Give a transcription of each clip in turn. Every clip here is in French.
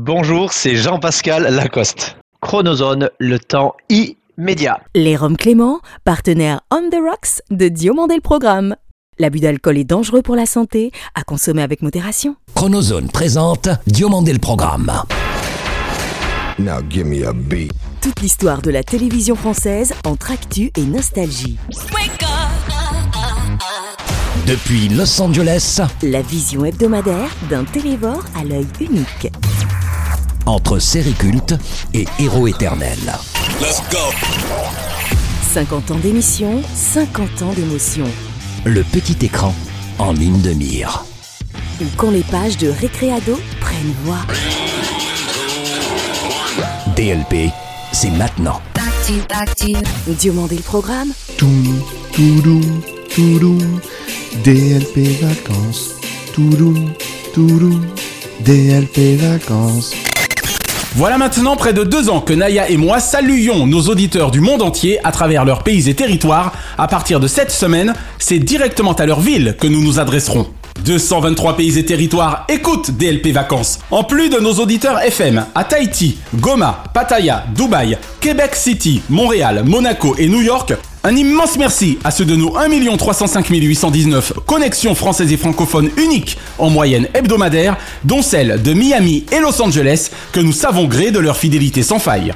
Bonjour, c'est Jean-Pascal Lacoste. Chronozone, le temps immédiat. Les Roms Clément, partenaire On the Rocks de Diomandé le Programme. L'abus d'alcool est dangereux pour la santé, à consommer avec modération. Chronozone présente Diomandé le Programme. Now give me a beat. Toute l'histoire de la télévision française entre actu et nostalgie. Depuis Los Angeles, La vision hebdomadaire d'un télévore à l'œil unique. Entre série culte et héros éternel. 50 ans d'émission, 50 ans d'émotion. Le petit écran en ligne de mire. Ou quand les pages de Récréado prennent voix. DLP, c'est maintenant. Diomandé le programme, Toum, toudou, toudou, DLP vacances. Toudou, toudou, DLP vacances. Voilà maintenant près de deux ans que Naya et moi saluons nos auditeurs du monde entier à travers leurs pays et territoires. À partir de cette semaine, c'est directement à leur ville que nous nous adresserons. 223 pays et territoires écoutent DLP Vacances. En plus de nos auditeurs FM à Tahiti, Goma, Pattaya, Dubaï, Québec City, Montréal, Monaco et New York, un immense merci à ceux de nos 1 305 819 connexions françaises et francophones uniques en moyenne hebdomadaire, dont celles de Miami et Los Angeles, que nous savons gré de leur fidélité sans faille.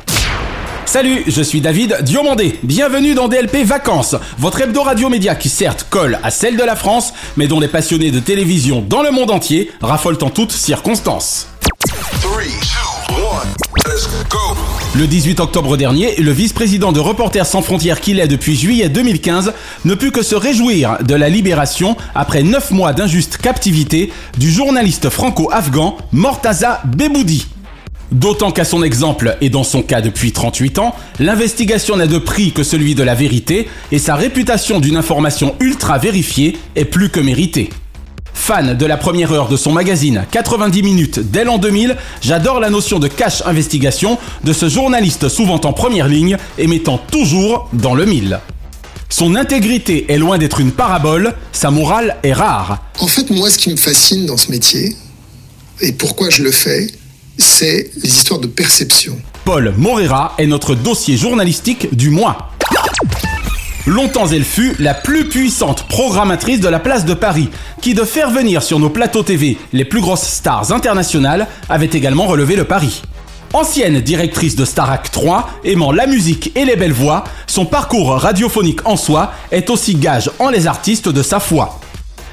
Salut, je suis David Diomandé. Bienvenue dans DLP Vacances, votre hebdo radio média qui certes colle à celle de la France, mais dont les passionnés de télévision dans le monde entier raffolent en toutes circonstances. Le 18 octobre dernier, le vice-président de Reporters sans frontières qu'il est depuis juillet 2015 ne put que se réjouir de la libération, après 9 mois d'injuste captivité, du journaliste franco-afghan Mortaza Beboudi. D'autant qu'à son exemple, et dans son cas depuis 38 ans, l'investigation n'a de prix que celui de la vérité, et sa réputation d'une information ultra vérifiée est plus que méritée. Fan de la première heure de son magazine 90 minutes dès l'an 2000, j'adore la notion de cash investigation de ce journaliste souvent en première ligne et mettant toujours dans le mille. Son intégrité est loin d'être une parabole, sa morale est rare. En fait, moi, ce qui me fascine dans ce métier, et pourquoi je le fais, c'est les histoires de perception. Paul Morera est notre dossier journalistique du mois. Longtemps elle fut la plus puissante programmatrice de la place de Paris, qui de faire venir sur nos plateaux TV les plus grosses stars internationales avait également relevé le pari. Ancienne directrice de Starac 3, aimant la musique et les belles voix, son parcours radiophonique en soi est aussi gage en les artistes de sa foi.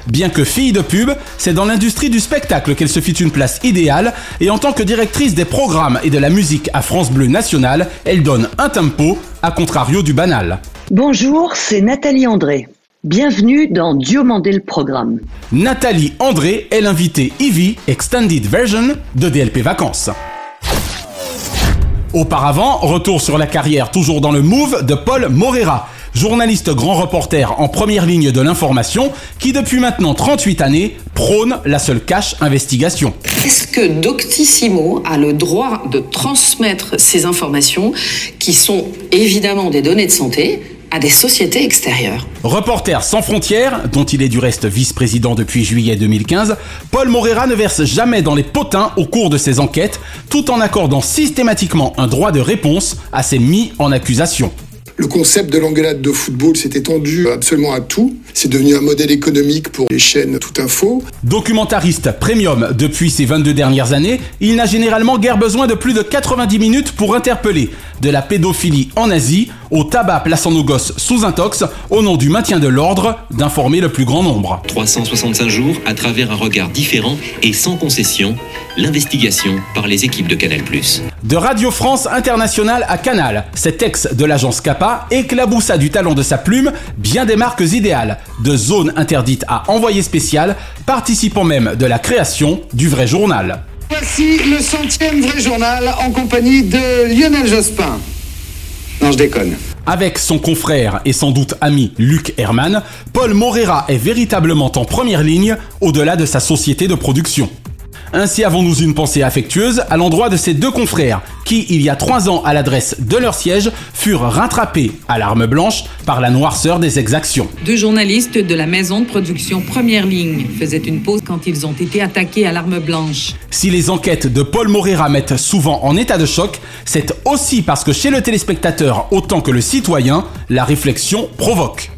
Bien que fille de pub, c'est dans l'industrie du spectacle qu'elle se fit une place idéale et en tant que directrice des programmes et de la musique à France Bleu National, elle donne un tempo, à contrario du banal. Bonjour, c'est Nathalie André. Bienvenue dans Diomandé le programme. Nathalie André est l'invitée Ivy Extended Version de DLP Vacances. Auparavant, retour sur la carrière toujours dans le move de Paul Morera, journaliste grand reporter en première ligne de l'information qui depuis maintenant 38 années prône la seule cash investigation. Est-ce que Doctissimo a le droit de transmettre ces informations qui sont évidemment des données de santé à des sociétés extérieures Reporter sans frontières, dont il est du reste vice-président depuis juillet 2015, Paul Morera ne verse jamais dans les potins au cours de ses enquêtes, tout en accordant systématiquement un droit de réponse à ses mis en accusation. Le concept de l'engueulade de football s'est étendu absolument à tout. C'est devenu un modèle économique pour les chaînes Tout Info. Documentariste premium depuis ces 22 dernières années, il n'a généralement guère besoin de plus de 90 minutes pour interpeller. De la pédophilie en Asie au tabac plaçant nos gosses sous intox au nom du maintien de l'ordre d'informer le plus grand nombre. 365 jours à travers un regard différent et sans concession, l'investigation par les équipes de Canal+. De Radio France Internationale à Canal, cet ex de l'agence Éclaboussa du talent de sa plume bien des marques idéales, de zone interdite à envoyé spécial, participant même de la création du vrai journal. Voici le centième vrai journal en compagnie de Lionel Jospin. Non, je déconne. Avec son confrère et sans doute ami Luc Herman, Paul Morera est véritablement en première ligne au-delà de sa société de production. Ainsi avons-nous une pensée affectueuse à l'endroit de ces deux confrères qui, il y a trois ans à l'adresse de leur siège, furent rattrapés à l'arme blanche par la noirceur des exactions. Deux journalistes de la maison de production Première Ligne faisaient une pause quand ils ont été attaqués à l'arme blanche. Si les enquêtes de Paul Moreira mettent souvent en état de choc, c'est aussi parce que chez le téléspectateur autant que le citoyen, la réflexion provoque.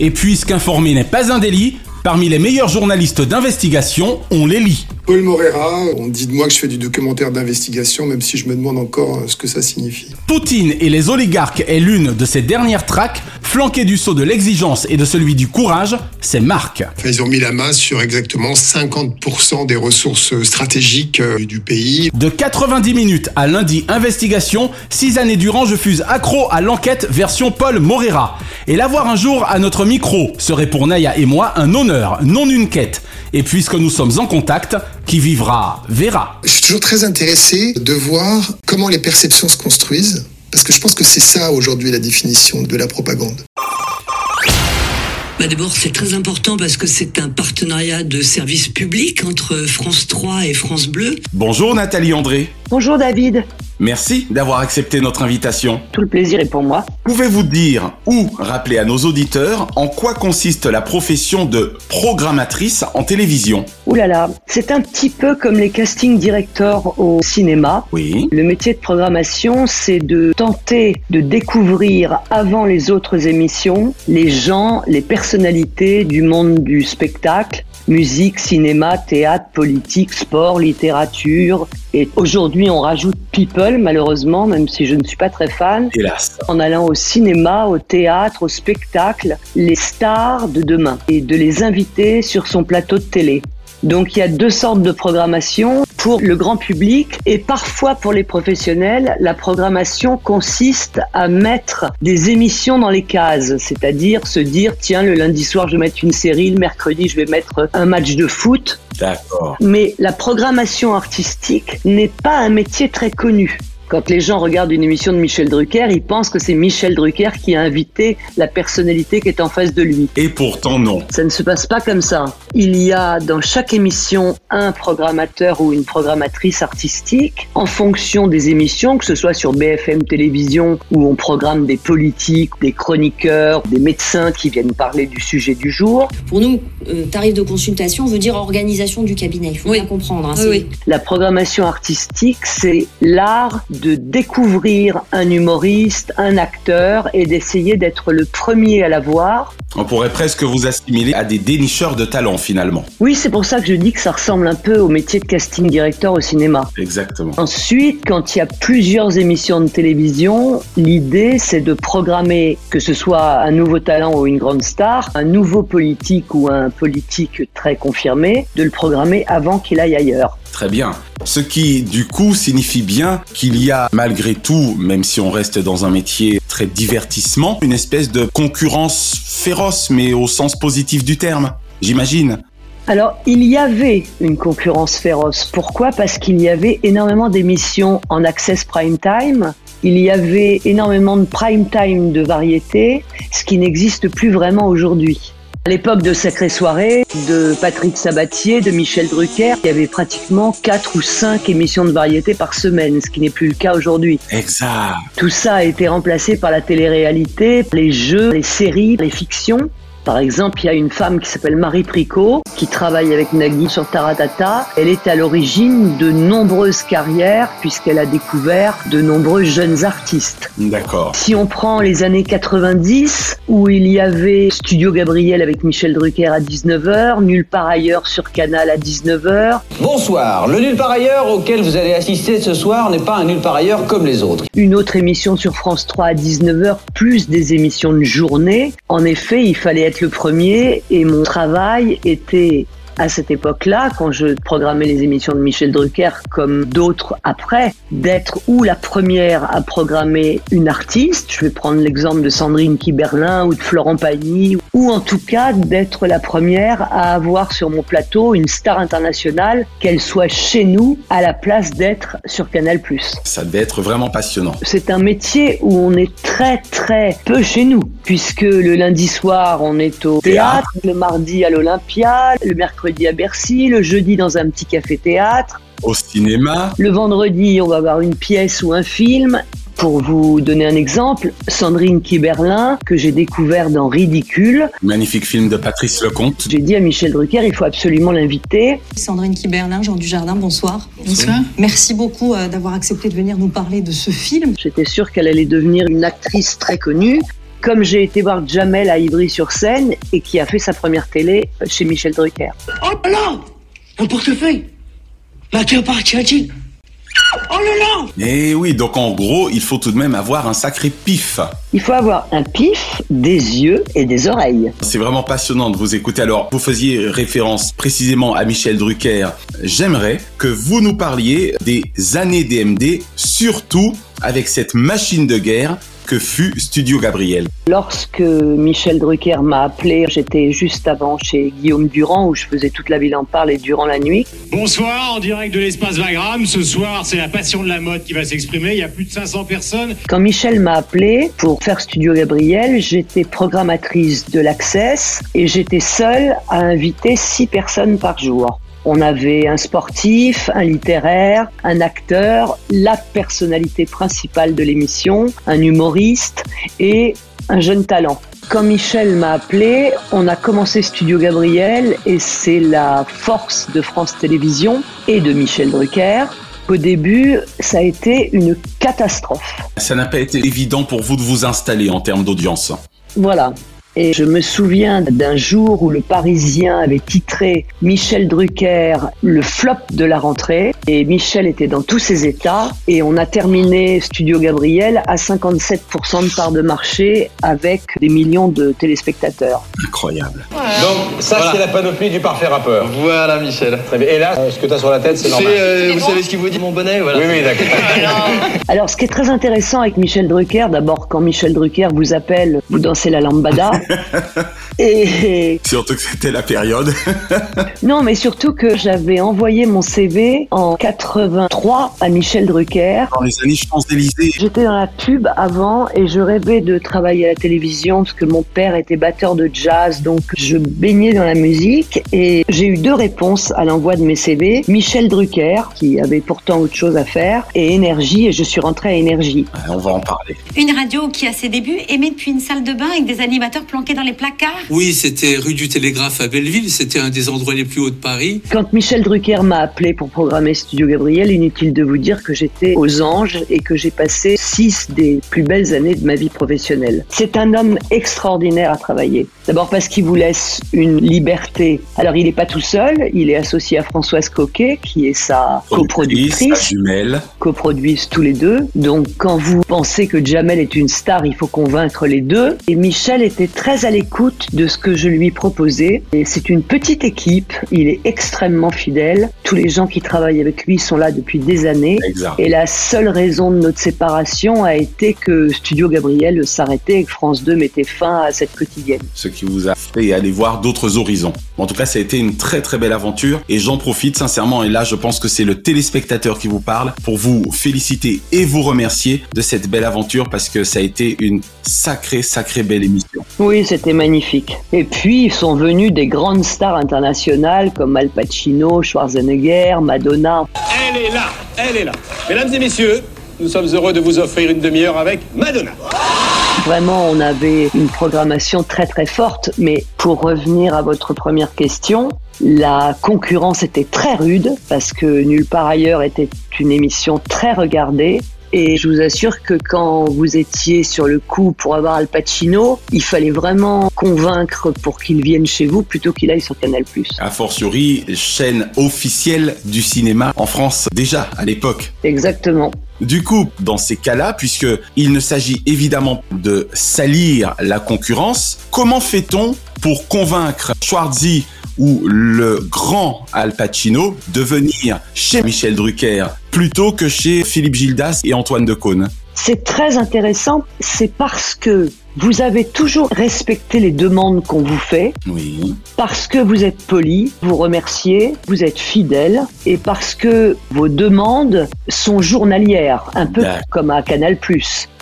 Et puisqu'informer n'est pas un délit, parmi les meilleurs journalistes d'investigation, on les lit. Paul Morera, on dit de moi que je fais du documentaire d'investigation, même si je me demande encore ce que ça signifie. Poutine et les oligarques est l'une de ces dernières traques, flanquée du saut de l'exigence et de celui du courage, c'est Marc. Ils ont mis la main sur exactement 50% des ressources stratégiques euh, du pays. De 90 minutes à lundi investigation, six années durant je fus accro à l'enquête version Paul Morera. Et l'avoir un jour à notre micro serait pour Naya et moi un honneur, non une quête. Et puisque nous sommes en contact, qui vivra verra. Je suis toujours très intéressé de voir comment les perceptions se construisent, parce que je pense que c'est ça aujourd'hui la définition de la propagande. Bah D'abord, c'est très important parce que c'est un partenariat de service public entre France 3 et France Bleu. Bonjour Nathalie André. Bonjour David. Merci d'avoir accepté notre invitation. Tout le plaisir est pour moi. Pouvez-vous dire ou rappeler à nos auditeurs en quoi consiste la profession de programmatrice en télévision? Ouh là là, c'est un petit peu comme les casting directors au cinéma. Oui. Le métier de programmation, c'est de tenter de découvrir avant les autres émissions les gens, les personnalités du monde du spectacle, musique, cinéma, théâtre, politique, sport, littérature. Et aujourd'hui, on rajoute people, malheureusement, même si je ne suis pas très fan. Hélas. En allant au cinéma, au théâtre, au spectacle, les stars de demain et de les inviter sur son plateau de télé. Donc il y a deux sortes de programmation. Pour le grand public et parfois pour les professionnels, la programmation consiste à mettre des émissions dans les cases, c'est-à-dire se dire tiens le lundi soir je vais mettre une série, le mercredi je vais mettre un match de foot. D'accord. Mais la programmation artistique n'est pas un métier très connu. Quand les gens regardent une émission de Michel Drucker, ils pensent que c'est Michel Drucker qui a invité la personnalité qui est en face de lui. Et pourtant non. Ça ne se passe pas comme ça. Il y a dans chaque émission un programmateur ou une programmatrice artistique en fonction des émissions, que ce soit sur BFM Télévision où on programme des politiques, des chroniqueurs, des médecins qui viennent parler du sujet du jour. Pour nous, euh, tarif de consultation veut dire organisation du cabinet. Il faut bien comprendre. hein, Oui. La programmation artistique, c'est l'art de découvrir un humoriste, un acteur et d'essayer d'être le premier à la voir. On pourrait presque vous assimiler à des dénicheurs de talent finalement. Oui, c'est pour ça que je dis que ça ressemble un peu au métier de casting director au cinéma. Exactement. Ensuite, quand il y a plusieurs émissions de télévision, l'idée c'est de programmer, que ce soit un nouveau talent ou une grande star, un nouveau politique ou un politique très confirmé, de le programmer avant qu'il aille ailleurs. Très bien. Ce qui, du coup, signifie bien qu'il y a, malgré tout, même si on reste dans un métier très divertissement, une espèce de concurrence féroce, mais au sens positif du terme. J'imagine. Alors, il y avait une concurrence féroce. Pourquoi? Parce qu'il y avait énormément d'émissions en access prime time. Il y avait énormément de prime time de variété, ce qui n'existe plus vraiment aujourd'hui. À l'époque de Sacrée Soirée, de Patrick Sabatier, de Michel Drucker, il y avait pratiquement 4 ou 5 émissions de variété par semaine, ce qui n'est plus le cas aujourd'hui. Exact. Tout ça a été remplacé par la télé-réalité, les jeux, les séries, les fictions. Par exemple, il y a une femme qui s'appelle Marie Pricot, qui travaille avec Nagui sur Taratata. Elle est à l'origine de nombreuses carrières, puisqu'elle a découvert de nombreux jeunes artistes. D'accord. Si on prend les années 90, où il y avait Studio Gabriel avec Michel Drucker à 19h, Nulle part ailleurs sur Canal à 19h, Bonsoir. Le nul par ailleurs auquel vous allez assister ce soir n'est pas un nul par ailleurs comme les autres. une autre émission sur France 3 à 19h, plus des émissions de journée. En effet, il fallait être le premier et mon travail était à cette époque-là, quand je programmais les émissions de Michel Drucker, comme d'autres après, d'être ou la première à programmer une artiste, je vais prendre l'exemple de Sandrine Kiberlin ou de Florent Pagny, ou en tout cas d'être la première à avoir sur mon plateau une star internationale, qu'elle soit chez nous, à la place d'être sur Canal+. Ça devait être vraiment passionnant. C'est un métier où on est très très peu chez nous. Puisque le lundi soir, on est au théâtre, le mardi à l'Olympia, le mercredi à Bercy, le jeudi dans un petit café-théâtre. Au cinéma. Le vendredi, on va avoir une pièce ou un film. Pour vous donner un exemple, Sandrine Kiberlin, que j'ai découvert dans Ridicule. Magnifique film de Patrice Lecomte. J'ai dit à Michel Drucker, il faut absolument l'inviter. Sandrine Kiberlin, Jean Dujardin, bonsoir. Bonsoir. Merci beaucoup euh, d'avoir accepté de venir nous parler de ce film. J'étais sûre qu'elle allait devenir une actrice très connue. Comme j'ai été voir Jamel à Ivry-sur-Seine et qui a fait sa première télé chez Michel Drucker. Oh là Un portefeuille À qui appartient-il Oh là là Et Eh oui, donc en gros, il faut tout de même avoir un sacré pif. Il faut avoir un pif, des yeux et des oreilles. C'est vraiment passionnant de vous écouter. Alors, vous faisiez référence précisément à Michel Drucker. J'aimerais que vous nous parliez des années DMD, surtout avec cette machine de guerre que fut Studio Gabriel. Lorsque Michel Drucker m'a appelé, j'étais juste avant chez Guillaume Durand où je faisais toute la ville en parle et durant la nuit. Bonsoir, en direct de l'espace Vagram. Ce soir, c'est la passion de la mode qui va s'exprimer. Il y a plus de 500 personnes. Quand Michel m'a appelé pour faire Studio Gabriel, j'étais programmatrice de l'Access et j'étais seule à inviter six personnes par jour. On avait un sportif, un littéraire, un acteur, la personnalité principale de l'émission, un humoriste et un jeune talent. Quand Michel m'a appelé, on a commencé Studio Gabriel et c'est la force de France Télévisions et de Michel Drucker. Au début, ça a été une catastrophe. Ça n'a pas été évident pour vous de vous installer en termes d'audience. Voilà. Et je me souviens d'un jour où le Parisien avait titré Michel Drucker le flop de la rentrée. Et Michel était dans tous ses états. Et on a terminé Studio Gabriel à 57% de part de marché avec des millions de téléspectateurs. Incroyable. Donc, ça, c'est la panoplie du parfait rappeur. Voilà, Michel. Très bien. Et là, ce que tu as sur la tête, c'est normal. euh, vous savez ce qu'il vous dit, mon bonnet voilà. Oui, oui, d'accord. Alors, ce qui est très intéressant avec Michel Drucker, d'abord, quand Michel Drucker vous appelle, vous dansez la lambada. Et Surtout que c'était la période. non, mais surtout que j'avais envoyé mon CV en 83 à Michel Drucker. Dans les années Champs-Élysées. J'étais dans la pub avant et je rêvais de travailler à la télévision parce que mon père était batteur de jazz, donc je baignais dans la musique et j'ai eu deux réponses à l'envoi de mes CV. Michel Drucker, qui avait pourtant autre chose à faire, et Énergie, et je suis rentrée à Énergie. On va en parler. Une radio qui, à ses débuts, émet depuis une salle de bain avec des animateurs planqués dans les placards? Oui, c'était rue du Télégraphe à Belleville, c'était un des endroits les plus hauts de Paris. Quand Michel Drucker m'a appelé pour programmer Studio Gabriel, inutile de vous dire que j'étais aux anges et que j'ai passé six des plus belles années de ma vie professionnelle. C'est un homme extraordinaire à travailler. D'abord parce qu'il vous laisse une liberté. Alors il n'est pas tout seul, il est associé à Françoise Coquet, qui est sa coproductrice. Sa jumelle. Coproduisent tous les deux. Donc quand vous pensez que Jamel est une star, il faut convaincre les deux. Et Michel était très à l'écoute de ce que je lui proposais. Et c'est une petite équipe, il est extrêmement fidèle. Tous les gens qui travaillent avec lui sont là depuis des années. Exact. Et la seule raison de notre séparation a été que Studio Gabriel s'arrêtait et que France 2 mettait fin à cette quotidienne. Ce qui vous a fait aller voir d'autres horizons. En tout cas, ça a été une très très belle aventure et j'en profite sincèrement et là je pense que c'est le téléspectateur qui vous parle pour vous féliciter et vous remercier de cette belle aventure parce que ça a été une sacrée sacrée belle émission. Oui, c'était magnifique. Et puis sont venues des grandes stars internationales comme Al Pacino, Schwarzenegger, Madonna. Elle est là, elle est là. Mesdames et messieurs, nous sommes heureux de vous offrir une demi-heure avec Madonna. Vraiment, on avait une programmation très très forte, mais pour revenir à votre première question, la concurrence était très rude parce que Nulle part ailleurs était une émission très regardée. Et je vous assure que quand vous étiez sur le coup pour avoir Al Pacino, il fallait vraiment convaincre pour qu'il vienne chez vous plutôt qu'il aille sur Canal+. A fortiori, chaîne officielle du cinéma en France déjà à l'époque. Exactement. Du coup, dans ces cas-là, puisque il ne s'agit évidemment de salir la concurrence, comment fait-on pour convaincre Schwarzy ou le grand Al Pacino de venir chez Michel Drucker plutôt que chez Philippe Gildas et Antoine Decaune. C'est très intéressant, c'est parce que Vous avez toujours respecté les demandes qu'on vous fait. Oui. Parce que vous êtes poli, vous remerciez, vous êtes fidèle et parce que vos demandes sont journalières, un peu comme à Canal+.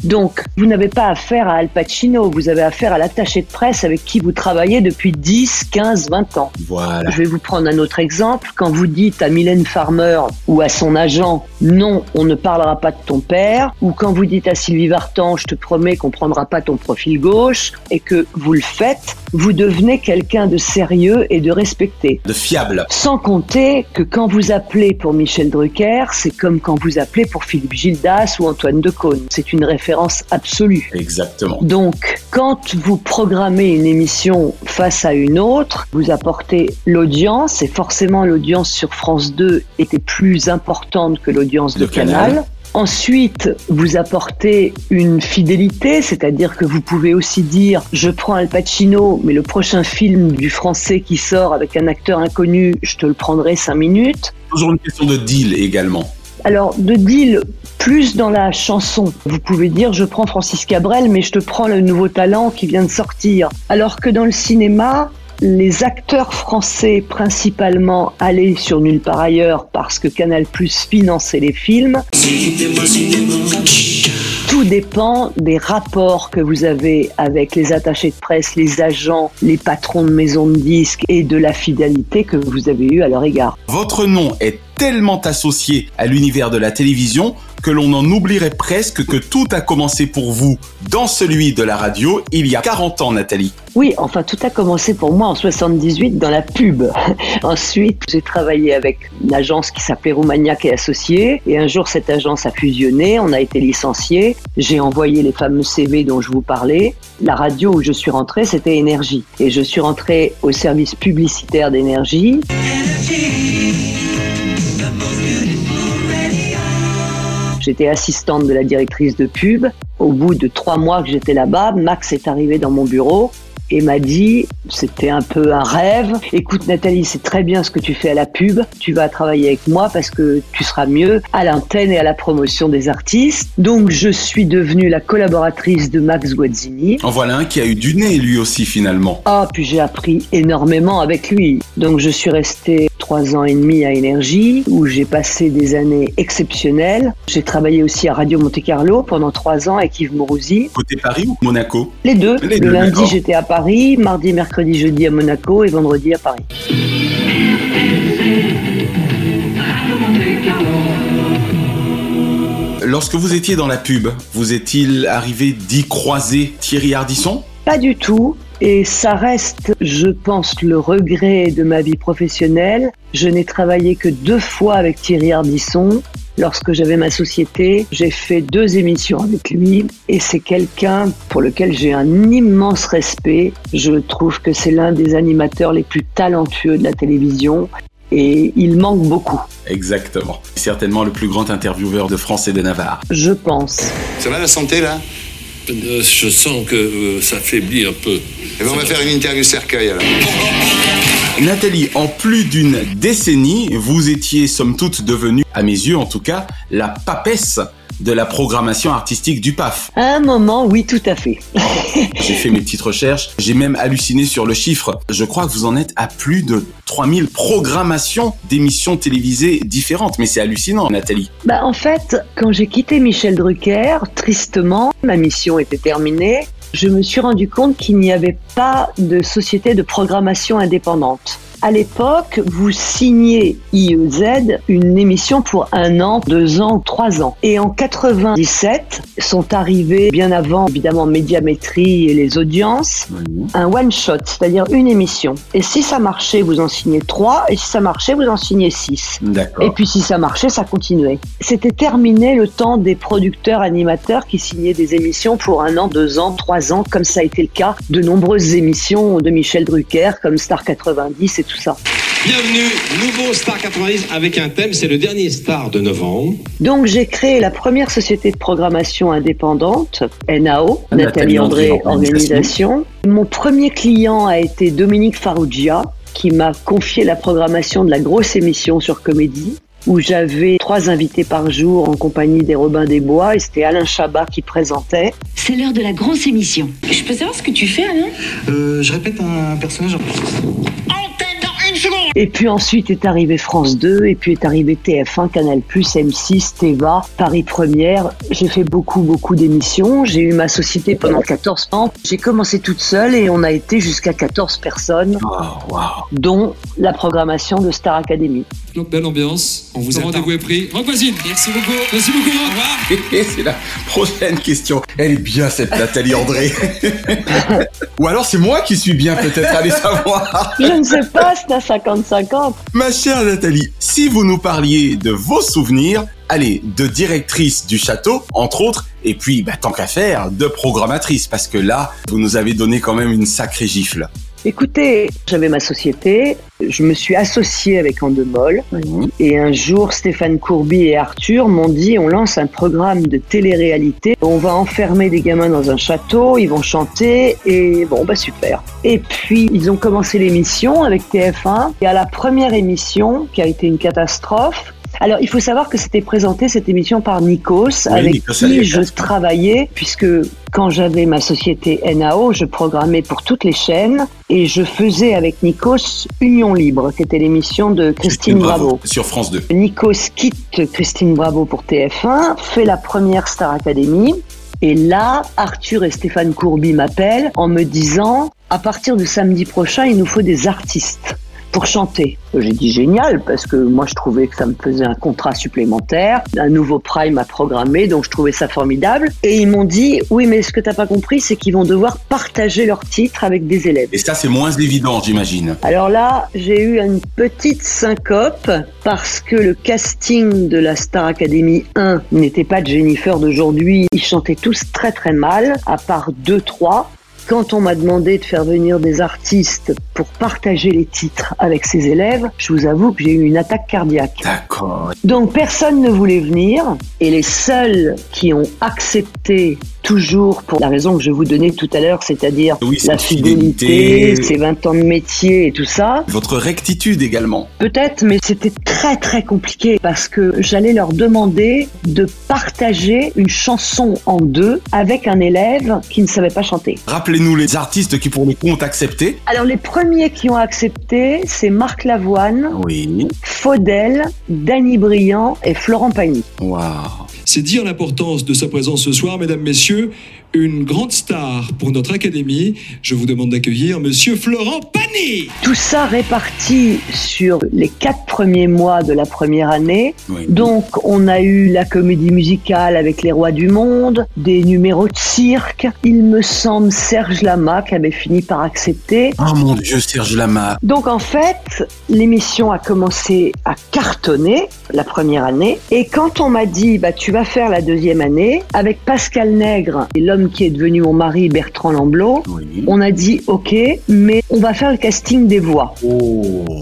Donc, vous n'avez pas affaire à Al Pacino, vous avez affaire à l'attaché de presse avec qui vous travaillez depuis 10, 15, 20 ans. Voilà. Je vais vous prendre un autre exemple. Quand vous dites à Mylène Farmer ou à son agent, non, on ne parlera pas de ton père, ou quand vous dites à Sylvie Vartan, je te promets qu'on prendra pas ton profil gauche, et que vous le faites, vous devenez quelqu'un de sérieux et de respecté. De fiable. Sans compter que quand vous appelez pour Michel Drucker, c'est comme quand vous appelez pour Philippe Gildas ou Antoine Decaune. C'est une référence absolue. Exactement. Donc, quand vous programmez une émission face à une autre, vous apportez l'audience, et forcément l'audience sur France 2 était plus importante que l'audience de, Canal. Canal. Ensuite, vous apportez une fidélité, c'est-à-dire que vous pouvez aussi dire je prends Al Pacino, mais le prochain film du français qui sort avec un acteur inconnu, je te le prendrai cinq minutes. Toujours une question de deal également. Alors, de deal, plus dans la chanson. Vous pouvez dire je prends Francis Cabrel, mais je te prends le nouveau talent qui vient de sortir. Alors que dans le cinéma, les acteurs français principalement allaient sur Nulle part ailleurs parce que Canal Plus finançait les films. Tout dépend des rapports que vous avez avec les attachés de presse, les agents, les patrons de maisons de disques et de la fidélité que vous avez eue à leur égard. Votre nom est tellement associé à l'univers de la télévision que l'on en oublierait presque que tout a commencé pour vous dans celui de la radio il y a 40 ans, Nathalie. Oui, enfin tout a commencé pour moi en 78 dans la pub. Ensuite, j'ai travaillé avec une agence qui s'appelait Roumaniac et Associés et un jour cette agence a fusionné, on a été licencié, j'ai envoyé les fameux CV dont je vous parlais. La radio où je suis rentrée, c'était Énergie et je suis rentrée au service publicitaire d'énergie. J'étais assistante de la directrice de pub. Au bout de trois mois que j'étais là-bas, Max est arrivé dans mon bureau et m'a dit, c'était un peu un rêve, écoute Nathalie, c'est très bien ce que tu fais à la pub, tu vas travailler avec moi parce que tu seras mieux à l'antenne et à la promotion des artistes. Donc je suis devenue la collaboratrice de Max Guazzini. En voilà un qui a eu du nez lui aussi finalement. Ah, puis j'ai appris énormément avec lui. Donc je suis restée trois ans et demi à Énergie, où j'ai passé des années exceptionnelles. J'ai travaillé aussi à Radio Monte Carlo pendant trois ans avec Yves Mourouzi. Côté Paris ou Monaco? Les deux. Les Le deux, lundi, j'étais à Paris, mardi, mercredi, jeudi à Monaco et vendredi à Paris. Lorsque vous étiez dans la pub, vous est-il arrivé d'y croiser Thierry Ardisson? Pas du tout. Et ça reste, je pense, le regret de ma vie professionnelle. Je n'ai travaillé que deux fois avec Thierry Ardisson. Lorsque j'avais ma société, j'ai fait deux émissions avec lui et c'est quelqu'un pour lequel j'ai un immense respect. Je trouve que c'est l'un des animateurs les plus talentueux de la télévision et il manque beaucoup, Exactement. Certainement le plus grand intervieweur de France et de Navarre. je pense. Ça va la santé là? Euh, Je sens que euh, ça faiblit un peu. Eh ben, on va faire une interview cercueil alors. Nathalie, en plus d'une décennie, vous étiez somme toute devenue, à mes yeux en tout cas, la papesse de la programmation artistique du PAF. À un moment, oui, tout à fait. J'ai fait mes petites recherches, j'ai même halluciné sur le chiffre. Je crois que vous en êtes à plus de 3000 programmations d'émissions télévisées différentes. Mais c'est hallucinant, Nathalie. Bah, en fait, quand j'ai quitté Michel Drucker, tristement, ma mission était terminée, je me suis rendu compte qu'il n'y avait pas de société de programmation indépendante. À l'époque, vous signez IEZ une émission pour un an, deux ans, trois ans. Et en 97 sont arrivés, bien avant évidemment Médiamétrie et les audiences, un one shot, c'est-à-dire une émission. Et si ça marchait, vous en signez trois, et si ça marchait, vous en signez six. Et puis si ça marchait, ça continuait. C'était terminé le temps des producteurs animateurs qui signaient des émissions pour un an, deux ans, trois ans, comme ça a été le cas de nombreuses émissions de Michel Drucker, comme Star 90 et tout ça. Bienvenue, nouveau Star 90 avec un thème, c'est le dernier Star de novembre. Donc j'ai créé la première société de programmation indépendante, NAO, Nathalie Nathalie André André, Organisation. Mon premier client a été Dominique Farrugia, qui m'a confié la programmation de la grosse émission sur Comédie. où j'avais trois invités par jour en compagnie des Robins des Bois et c'était Alain Chabat qui présentait. C'est l'heure de la grosse émission. Je peux savoir ce que tu fais, Alain? Euh, je répète un personnage. Et puis ensuite est arrivé France 2, et puis est arrivé TF1, Canal+, M6, Teva, Paris Première. J'ai fait beaucoup, beaucoup d'émissions. J'ai eu ma société pendant 14 ans. J'ai commencé toute seule et on a été jusqu'à 14 personnes, dont la programmation de Star Academy. Donc, belle ambiance. On vous rendez-vous est pris. Rock voisine. Merci beaucoup. Merci beaucoup. Au revoir. Et c'est la prochaine question. Elle est bien cette Nathalie André. Ou alors c'est moi qui suis bien peut-être, allez savoir. Je ne sais pas, c'est à 50-50. Ma chère Nathalie, si vous nous parliez de vos souvenirs, allez, de directrice du château, entre autres, et puis, bah, tant qu'à faire, de programmatrice, parce que là, vous nous avez donné quand même une sacrée gifle. Écoutez, j'avais ma société, je me suis associée avec Endemol, et un jour, Stéphane Courby et Arthur m'ont dit on lance un programme de télé-réalité, on va enfermer des gamins dans un château, ils vont chanter, et bon, bah super. Et puis, ils ont commencé l'émission avec TF1, et à la première émission, qui a été une catastrophe, alors, il faut savoir que c'était présenté cette émission par Nikos, avec Nikos qui je travaillais, puisque quand j'avais ma société NAO, je programmais pour toutes les chaînes et je faisais avec Nikos Union Libre, qui était l'émission de Christine Bravo. Sur France 2. Nikos quitte Christine Bravo pour TF1, fait la première Star Academy. Et là, Arthur et Stéphane Courby m'appellent en me disant, à partir de samedi prochain, il nous faut des artistes pour chanter. J'ai dit génial parce que moi je trouvais que ça me faisait un contrat supplémentaire, un nouveau prime à programmer, donc je trouvais ça formidable. Et ils m'ont dit oui mais ce que t'as pas compris c'est qu'ils vont devoir partager leur titre avec des élèves. Et ça, c'est moins évident, j'imagine. Alors là, j'ai eu une petite syncope parce que le casting de la Star Academy 1 n'était pas de Jennifer d'aujourd'hui. Ils chantaient tous très très mal, à part deux, trois. Quand on m'a demandé de faire venir des artistes pour partager les titres avec ses élèves, je vous avoue que j'ai eu une attaque cardiaque. D'accord. Donc personne ne voulait venir et les seuls qui ont accepté toujours pour la raison que je vous donnais tout à l'heure, c'est-à-dire Oui, la fidélité, fidélité. ses 20 ans de métier et tout ça, Votre rectitude également. Peut-être, mais c'était très très compliqué parce que j'allais leur demander de partager une chanson en deux avec un élève qui ne savait pas chanter. Rappelez-nous les artistes qui pour le coup ont accepté. Alors les premiers qui ont accepté, c'est Marc Lavoine, Oui. Faudel, Danny Briand et Florent Pagny. Waouh. C'est dire l'importance de sa présence ce soir, mesdames, messieurs. Une grande star pour notre académie. Je vous demande d'accueillir monsieur Florent Pagny. Tout ça réparti sur les quatre premiers mois de la première année. Donc, on a eu la comédie musicale avec les rois du monde, des numéros de cirque. Il me semble Serge Lama qui avait fini par accepter. Oh mon Dieu, Serge Lama. Donc en fait, l'émission a commencé à cartonner la première année. Et quand on m'a dit, bah, tu vas faire la deuxième année, avec Pascal Nègre et l'homme qui est devenu mon mari, Bertrand Lamblot, on a dit, ok, mais on va faire le casting des voix.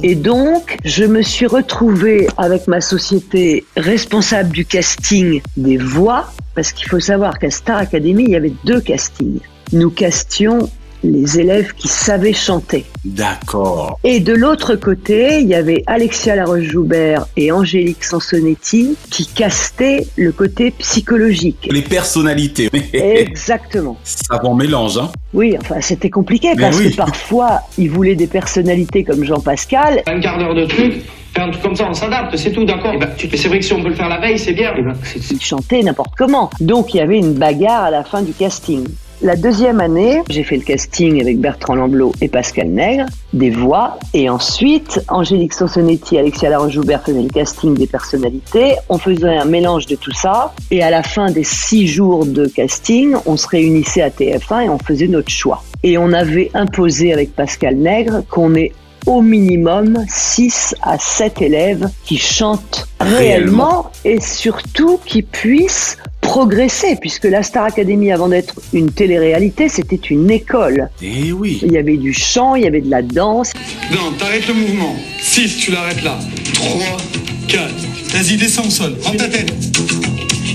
Et donc, je me suis retrouvée avec ma société responsable du casting des voix, parce qu'il faut savoir qu'à Star Academy, il y avait deux castings. Nous castions les élèves qui savaient chanter. D'accord. Et de l'autre côté, il y avait Alexia Laroche-Joubert et Angélique Sansonetti qui castaient le côté psychologique. Les personnalités. Exactement. Savant mélange, hein. Oui, enfin, c'était compliqué Mais parce oui. que parfois, ils voulaient des personnalités comme Jean-Pascal. Un quart d'heure de truc, faire un truc comme ça, on s'adapte, c'est tout, d'accord Mais c'est vrai que si on peut le faire la veille, c'est bien. Ils chantaient n'importe comment. Donc, il y avait une bagarre à la fin du casting. La deuxième année, j'ai fait le casting avec Bertrand Lamblot et Pascal Nègre, des voix, et ensuite, Angélique Sansonetti et Alexia Laroche-Joubert faisaient le casting des personnalités. On faisait un mélange de tout ça, et à la fin des six jours de casting, on se réunissait à TF1 et on faisait notre choix. Et on avait imposé avec Pascal Nègre qu'on ait au minimum 6 à 7 élèves qui chantent réellement, et surtout qui puissent progresser, puisque la Star Academy, avant d'être une télé-réalité, c'était une école. Eh oui. Il y avait du chant, il y avait de la danse. Non, t'arrêtes le mouvement. 6, tu l'arrêtes là. 3, 4. Vas-y, descends au sol. Prends ta tête.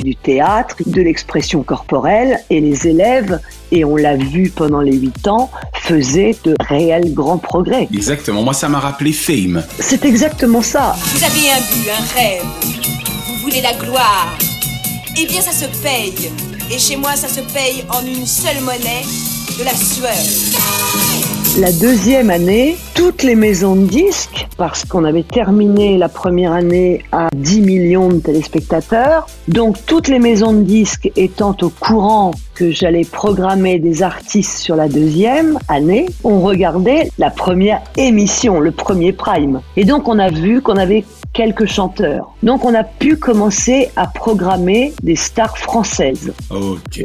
du théâtre, de l'expression corporelle, et les élèves et on l'a vu pendant les huit ans, faisait de réels grands progrès. Exactement, moi ça m'a rappelé Fame. C'est exactement ça. Vous avez un but, un rêve. Vous voulez la gloire. Eh bien, ça se paye. Et chez moi, ça se paye en une seule monnaie, de la sueur. La deuxième année, toutes les maisons de disques, parce qu'on avait terminé la première année à 10 millions de téléspectateurs, donc toutes les maisons de disques étant au courant que j'allais programmer des artistes sur la deuxième année, on regardait la première émission, le premier prime. Et donc on a vu qu'on avait quelques chanteurs. Donc on a pu commencer à programmer des stars françaises.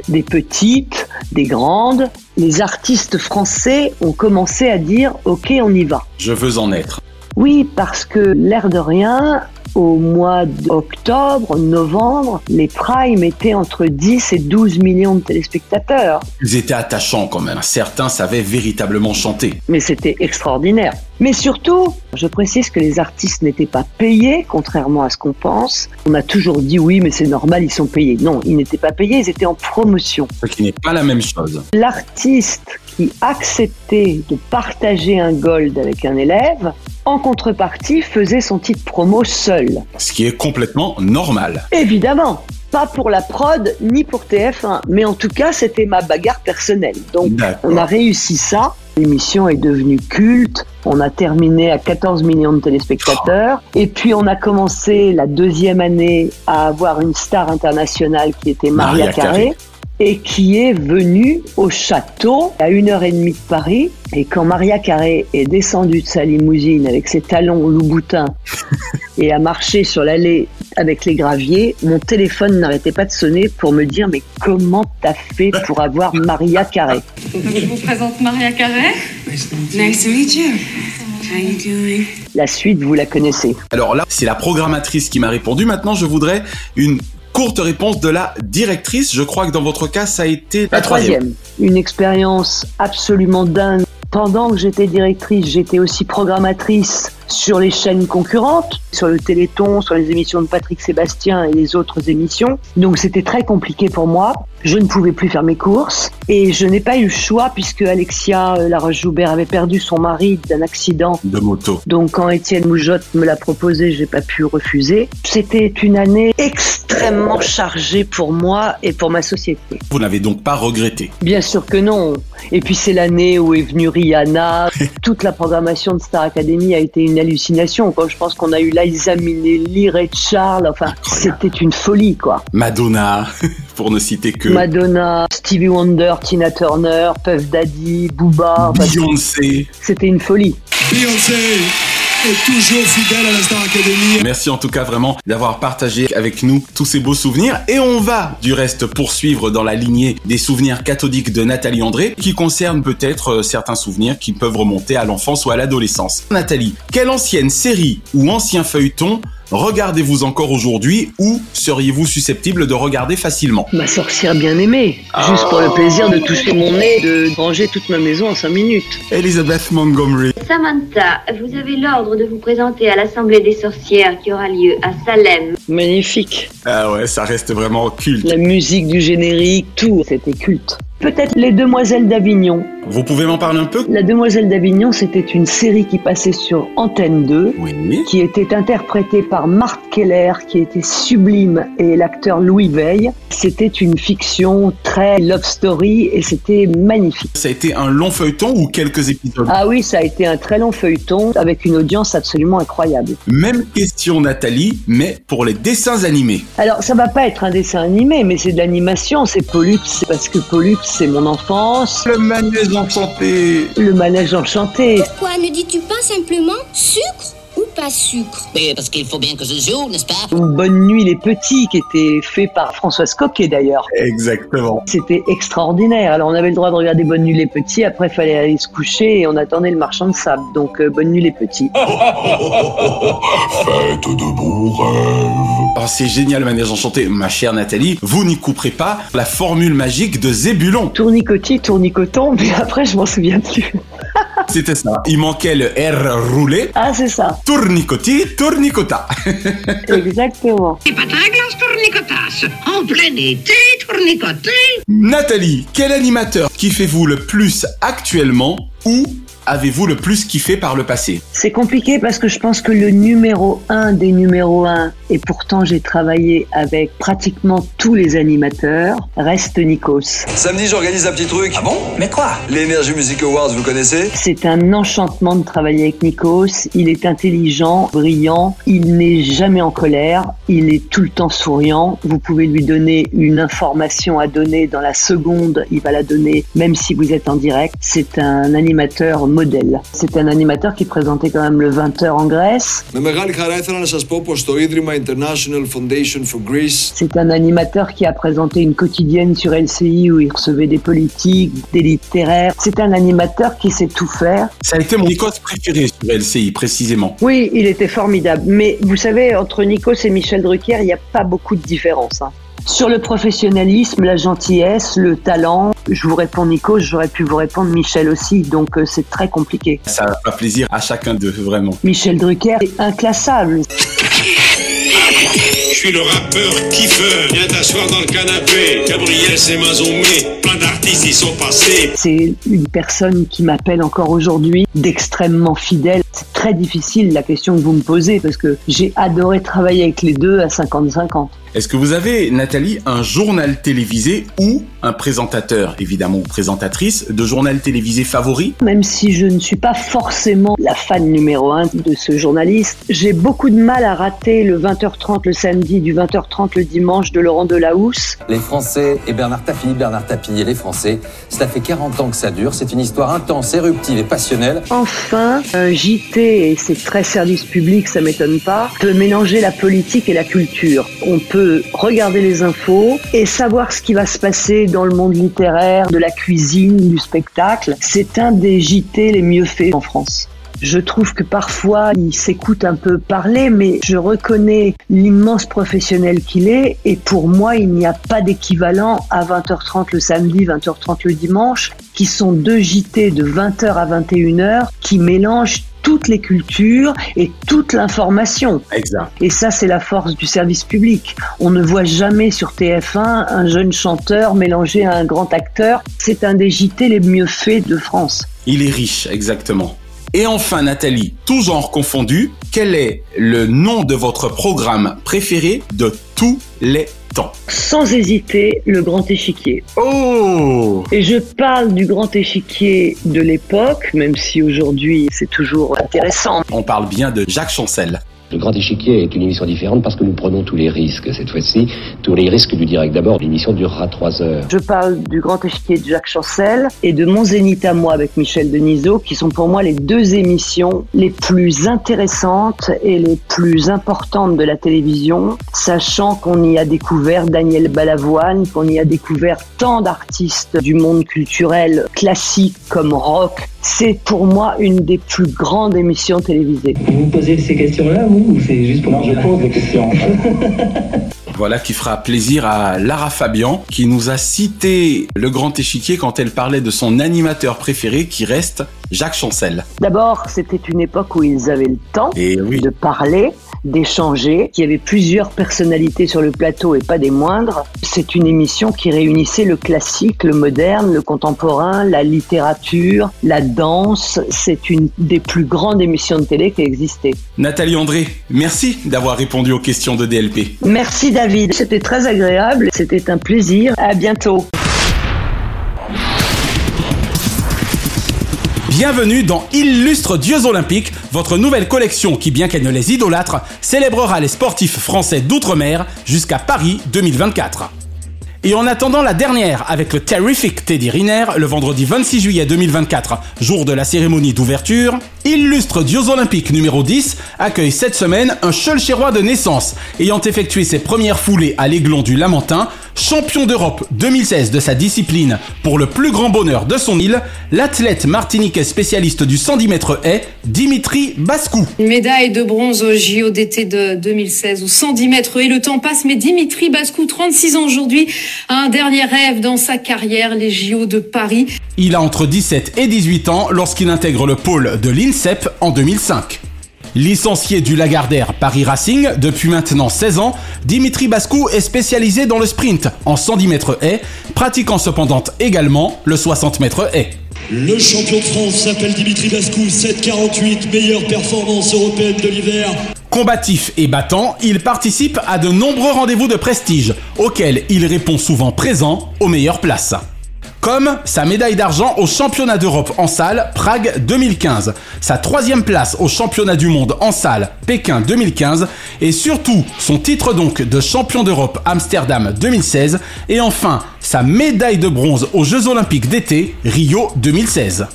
Des petites, des grandes. Les artistes français ont commencé à dire OK, on y va. Je veux en être. Oui, parce que l'air de rien, au mois d'octobre, novembre, les primes étaient entre 10 et 12 millions de téléspectateurs. Ils étaient attachants quand même. Certains savaient véritablement chanter. Mais c'était extraordinaire. Mais surtout, je précise que les artistes n'étaient pas payés, contrairement à ce qu'on pense. On a toujours dit oui, mais c'est normal, ils sont payés. Non, ils n'étaient pas payés, ils étaient en promotion. Ce qui n'est pas la même chose. L'artiste qui acceptait de partager un gold avec un élève, en contrepartie, faisait son titre promo seul. Ce qui est complètement normal. Évidemment, pas pour la prod ni pour TF1, mais en tout cas, c'était ma bagarre personnelle. Donc, on a réussi ça. L'émission est devenue culte. On a terminé à 14 millions de téléspectateurs. Et puis, on a commencé la deuxième année à avoir une star internationale qui était Maria, Maria Carré. Carré. Et qui est venue au château à une heure et demie de Paris. Et quand Maria Carré est descendue de sa limousine avec ses talons Louboutin et a marché sur l'allée avec les graviers, mon téléphone n'arrêtait pas de sonner pour me dire mais comment t'as fait pour avoir Maria Carré? Je vous présente Maria Carré. Nice to meet you. How you doing? La suite, vous la connaissez. Alors là, c'est la programmatrice qui m'a répondu. Maintenant, je voudrais une courte réponse de la directrice. Je crois que dans votre cas, ça a été La troisième. Une expérience absolument dingue. Pendant que j'étais directrice, j'étais aussi programmatrice sur les chaînes concurrentes, sur le Téléthon, sur les émissions de Patrick Sébastien et les autres émissions. Donc c'était très compliqué pour moi. Je ne pouvais plus faire mes courses et je n'ai pas eu le choix puisque Alexia euh, Laroche-Joubert avait perdu son mari d'un accident. De moto. Donc quand Étienne Moujotte me l'a proposé, j'ai pas pu refuser. C'était une année extrêmement chargée pour moi et pour ma société. Vous n'avez donc pas regretté. Bien sûr que non. Et puis c'est l'année où est venue Rihanna. Toute la programmation de Star Academy a été une hallucination. Quand je pense qu'on a eu Liza Minnelli, Ray Charles, enfin c'était une folie quoi. Madonna, pour ne citer que Madonna, Stevie Wonder, Tina Turner, Puff Daddy, Booba. enfin, Beyoncé. C'était une folie. Beyoncé est toujours fidèle à la Star Academy. Merci en tout cas vraiment d'avoir partagé avec nous tous ces beaux souvenirs et on va du reste poursuivre dans la lignée des souvenirs cathodiques de Nathalie André qui concernent peut-être euh, certains souvenirs qui peuvent remonter à l'enfance ou à l'adolescence. Nathalie, quelle ancienne série ou ancien feuilleton regardez-vous encore aujourd'hui ou seriez-vous susceptible de regarder facilement? Ma sorcière bien aimée. Juste pour le plaisir de toucher mon nez, de ranger toute ma maison en 5 minutes. Elizabeth Montgomery. Samantha, vous avez l'ordre de vous présenter à l'Assemblée des sorcières qui aura lieu à Salem. Magnifique. Ah ouais, ça reste vraiment culte. La musique du générique, tout, c'était culte. Peut-être Les Demoiselles d'Avignon. Vous pouvez m'en parler un peu? La Demoiselle d'Avignon, c'était une série qui passait sur Antenne 2, qui était interprétée par Marc Keller, qui était sublime, et l'acteur Louis Veil. C'était une fiction très love story et c'était magnifique. Ça a été un long feuilleton ou quelques épisodes? Ah oui, ça a été un très long feuilleton avec une audience absolument incroyable. Même question Nathalie, mais pour les dessins animés. Alors, ça va pas être un dessin animé, mais c'est de l'animation, c'est Pollux, c'est parce que Pollux, c'est mon enfance. Le manège enchanté. Le manège enchanté. Pourquoi ne dis-tu pas simplement sucre? Pas sucre Oui, parce qu'il faut bien que je joue, n'est-ce pas? Ou Bonne nuit les petits, qui était fait par Françoise Coquet d'ailleurs. Exactement. C'était extraordinaire. Alors on avait le droit de regarder Bonne nuit les petits, après il fallait aller se coucher et on attendait le marchand de sable. Donc euh, Bonne nuit les petits. Faites de beaux rêves. Oh, c'est génial, Manège Enchanté. Ma chère Nathalie, vous n'y couperez pas la formule magique de Zébulon. Tournicotis, tournicoton, mais après je m'en souviens plus. C'était ça. Il manquait le R roulé. Ah, c'est ça. Tournicoti, tournicota. Exactement. Et glace tournicotasse. En plein été, tournicoté. Nathalie, quel animateur kiffez-vous le plus actuellement ou avez-vous le plus kiffé par le passé? C'est compliqué parce que je pense que le numéro un des numéros un, et pourtant j'ai travaillé avec pratiquement tous les animateurs, reste Nikos. Samedi, j'organise un petit truc. Ah bon? Mais quoi? L'Energy Music Awards, vous connaissez? C'est un enchantement de travailler avec Nikos. Il est intelligent, brillant, il n'est jamais en colère, il est tout le temps souriant. Vous pouvez lui donner une information à donner dans la seconde, il va la donner même si vous êtes en direct. C'est un animateur modèle. Un animateur qui présentait quand même le 20h en Grèce. C'est un animateur qui a présenté une quotidienne sur LCI où il recevait des politiques, des littéraires. C'est un animateur qui sait tout faire. Ça a été mon Nikos préféré sur LCI, précisément. Oui, il était formidable. Mais vous savez, entre Nikos et Michel Drucker, il n'y a pas beaucoup de différence. Hein. Sur le professionnalisme, la gentillesse, le talent, je vous réponds Nikos, j'aurais pu vous répondre Michel aussi, donc euh, c'est très compliqué. Ça va faire plaisir à chacun d'eux, vraiment. Michel Drucker est inclassable. Je suis le rappeur kiffeur. Viens t'asseoir dans le canapé. Gabriel, c'est Mazomé. Plein d'artistes y sont passés. C'est une personne qui m'appelle encore aujourd'hui d'extrêmement fidèle. Très difficile la question que vous me posez parce que j'ai adoré travailler avec les deux à 50-50. Est-ce que vous avez, Nathalie, un journal télévisé ou un présentateur, évidemment, ou présentatrice, de journal télévisé favori? Même si je ne suis pas forcément la fan numéro un de ce journaliste, j'ai beaucoup de mal à rater le 20h30 le samedi, du 20h30 le dimanche de Laurent Delahousse. Les Français et Bernard Tapie, Bernard Tapie et les Français, cela fait 40 ans que ça dure. C'est une histoire intense, éruptive et passionnelle. Enfin, un JT, et c'est très service public, ça m'étonne pas, peut mélanger la politique et la culture. On peut regarder les infos et savoir ce qui va se passer dans le monde littéraire, de la cuisine, du spectacle. C'est un des JT les mieux faits en France. Je trouve que parfois il s'écoute un peu parler, mais je reconnais l'immense professionnel qu'il est. Et pour moi, il n'y a pas d'équivalent à 20h30 le samedi, 20h30 le dimanche, qui sont deux JT de 20h à 21h qui mélangent toutes les cultures et toute l'information. Exact. Et ça, c'est la force du service public. On ne voit jamais sur TF1 un jeune chanteur mélangé à un grand acteur. C'est un des JT les mieux faits de France. Il est riche, exactement. Et enfin, Nathalie, tout genre confondu, quel est le nom de votre programme préféré de tous les temps Sans hésiter, le grand échiquier. Oh Et je parle du grand échiquier de l'époque, même si aujourd'hui c'est toujours intéressant. On parle bien de Jacques Chancel. Le Grand Échiquier est une émission différente parce que nous prenons tous les risques cette fois-ci, tous les risques du direct. D'abord, l'émission durera trois heures. Je parle du Grand Échiquier de Jacques Chancel et de Mon Zénith à moi avec Michel Denisot, qui sont pour moi les deux émissions les plus intéressantes et les plus importantes de la télévision, sachant qu'on y a découvert Daniel Balavoine, qu'on y a découvert tant d'artistes du monde culturel classique comme rock. C'est pour moi une des plus grandes émissions télévisées. Vous posez ces questions-là, vous, ou c'est juste pour Non, je pose des questions. Voilà qui fera plaisir à Lara Fabian, qui nous a cité le grand échiquier quand elle parlait de son animateur préféré qui reste Jacques Chancel. D'abord, c'était une époque où ils avaient le temps Et oui. de parler, d'échanger, qu'il y avait plusieurs personnalités sur le plateau et pas des moindres. C'est une émission qui réunissait le classique, le moderne, le contemporain, la littérature, la danse. C'est une des plus grandes émissions de télé qui a existé. Nathalie André, merci d'avoir répondu aux questions de DLP. Merci David, c'était très agréable, c'était un plaisir. À bientôt. Bienvenue dans Illustre Dieux Olympiques, votre nouvelle collection qui, bien qu'elle ne les idolâtre, célébrera les sportifs français d'outre-mer jusqu'à Paris 2024. Et en attendant la dernière avec le Terrific Teddy Riner le vendredi 26 juillet 2024, jour de la cérémonie d'ouverture, Illustre Dieux Olympiques numéro 10 accueille cette semaine un Chérois de naissance, ayant effectué ses premières foulées à l'Aiglon du Lamentin Champion d'Europe 2016 de sa discipline pour le plus grand bonheur de son île, l'athlète martiniquais spécialiste du 110 mètres est Dimitri Bascou. Une médaille de bronze au JO d'été de 2016 ou 110 mètres et le temps passe mais Dimitri Bascou, 36 ans aujourd'hui, a un dernier rêve dans sa carrière, les JO de Paris. Il a entre 17 et 18 ans lorsqu'il intègre le pôle de l'INSEP en 2005. Licencié du Lagardère Paris Racing depuis maintenant 16 ans, Dimitri Bascou est spécialisé dans le sprint en 110 mètres haies, pratiquant cependant également le 60 mètres haies. Le champion de France s'appelle Dimitri Bascou, 7,48, meilleure performance européenne de l'hiver. Combatif et battant, il participe à de nombreux rendez-vous de prestige, auxquels il répond souvent présent aux meilleures places comme sa médaille d'argent au championnat d'Europe en salle Prague 2015, sa troisième place au championnat du monde en salle Pékin 2015 et surtout son titre donc de champion d'Europe Amsterdam 2016 et enfin sa médaille de bronze aux Jeux olympiques d'été Rio 2016.